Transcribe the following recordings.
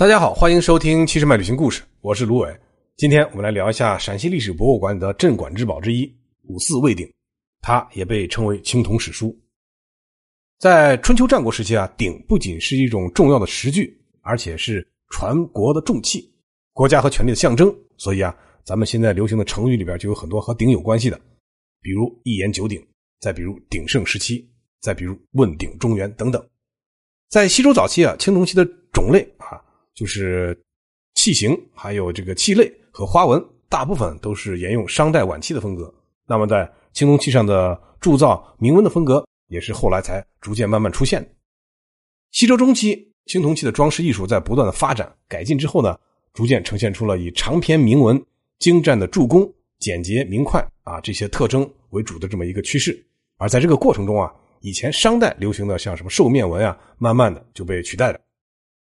大家好，欢迎收听《七十迈旅行故事》，我是卢伟。今天我们来聊一下陕西历史博物馆里的镇馆之宝之一——五四魏鼎，它也被称为青铜史书。在春秋战国时期啊，鼎不仅是一种重要的食具，而且是传国的重器，国家和权力的象征。所以啊，咱们现在流行的成语里边就有很多和鼎有关系的，比如一言九鼎，再比如鼎盛时期，再比如问鼎中原等等。在西周早期啊，青铜器的种类啊。就是器型，还有这个器类和花纹，大部分都是沿用商代晚期的风格。那么，在青铜器上的铸造铭文的风格，也是后来才逐渐慢慢出现的。西周中期，青铜器的装饰艺术在不断的发展改进之后呢，逐渐呈现出了以长篇铭文、精湛的铸工、简洁明快啊这些特征为主的这么一个趋势。而在这个过程中啊，以前商代流行的像什么兽面纹啊，慢慢的就被取代了。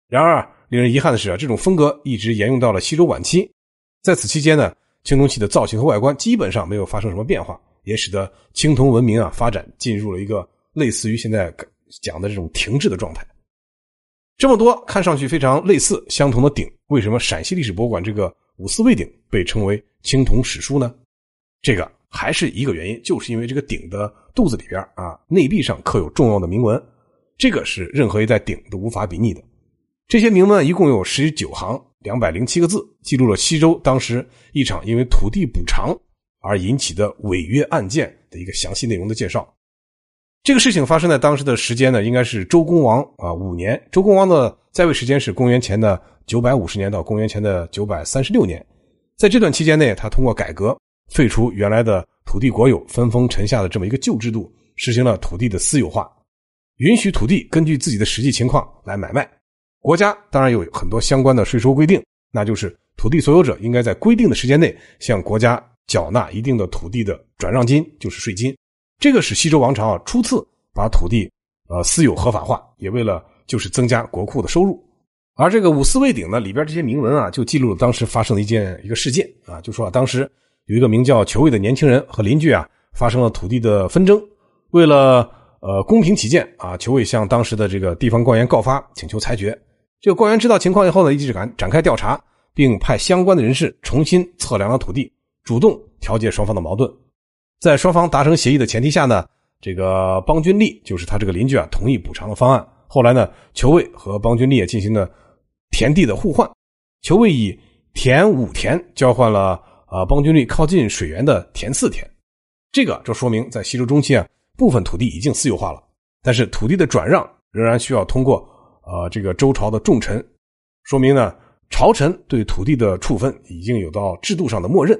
然而，令人遗憾的是啊，这种风格一直沿用到了西周晚期。在此期间呢，青铜器的造型和外观基本上没有发生什么变化，也使得青铜文明啊发展进入了一个类似于现在讲的这种停滞的状态。这么多看上去非常类似、相同的鼎，为什么陕西历史博物馆这个五四魏鼎被称为青铜史书呢？这个还是一个原因，就是因为这个鼎的肚子里边啊内壁上刻有重要的铭文，这个是任何一代鼎都无法比拟的。这些铭文一共有十九行，两百零七个字，记录了西周当时一场因为土地补偿而引起的违约案件的一个详细内容的介绍。这个事情发生在当时的时间呢，应该是周公王啊五年。周公王的在位时间是公元前的九百五十年到公元前的九百三十六年。在这段期间内，他通过改革废除原来的土地国有分封臣下的这么一个旧制度，实行了土地的私有化，允许土地根据自己的实际情况来买卖。国家当然有很多相关的税收规定，那就是土地所有者应该在规定的时间内向国家缴纳一定的土地的转让金，就是税金。这个是西周王朝啊初次把土地呃私有合法化，也为了就是增加国库的收入。而这个五四魏鼎呢里边这些铭文啊，就记录了当时发生的一件一个事件啊，就说啊当时有一个名叫裘卫的年轻人和邻居啊发生了土地的纷争，为了呃公平起见啊，裘卫向当时的这个地方官员告发，请求裁决。这个官员知道情况以后呢，立即展展开调查，并派相关的人士重新测量了土地，主动调解双方的矛盾。在双方达成协议的前提下呢，这个邦君利就是他这个邻居啊，同意补偿的方案。后来呢，裘卫和邦君利也进行了田地的互换，裘卫以田五田交换了啊邦君利靠近水源的田四田。这个就说明在西周中期啊，部分土地已经私有化了，但是土地的转让仍然需要通过。啊，这个周朝的重臣，说明呢，朝臣对土地的处分已经有到制度上的默认，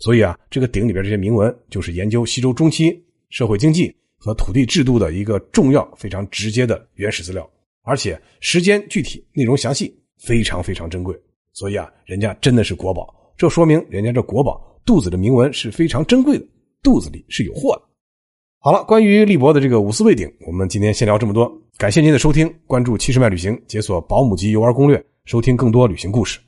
所以啊，这个鼎里边这些铭文就是研究西周中期社会经济和土地制度的一个重要、非常直接的原始资料，而且时间具体、内容详细，非常非常珍贵，所以啊，人家真的是国宝，这说明人家这国宝肚子的铭文是非常珍贵的，肚子里是有货的。好了，关于立博的这个五四魏鼎，我们今天先聊这么多。感谢您的收听，关注七十迈旅行，解锁保姆级游玩攻略，收听更多旅行故事。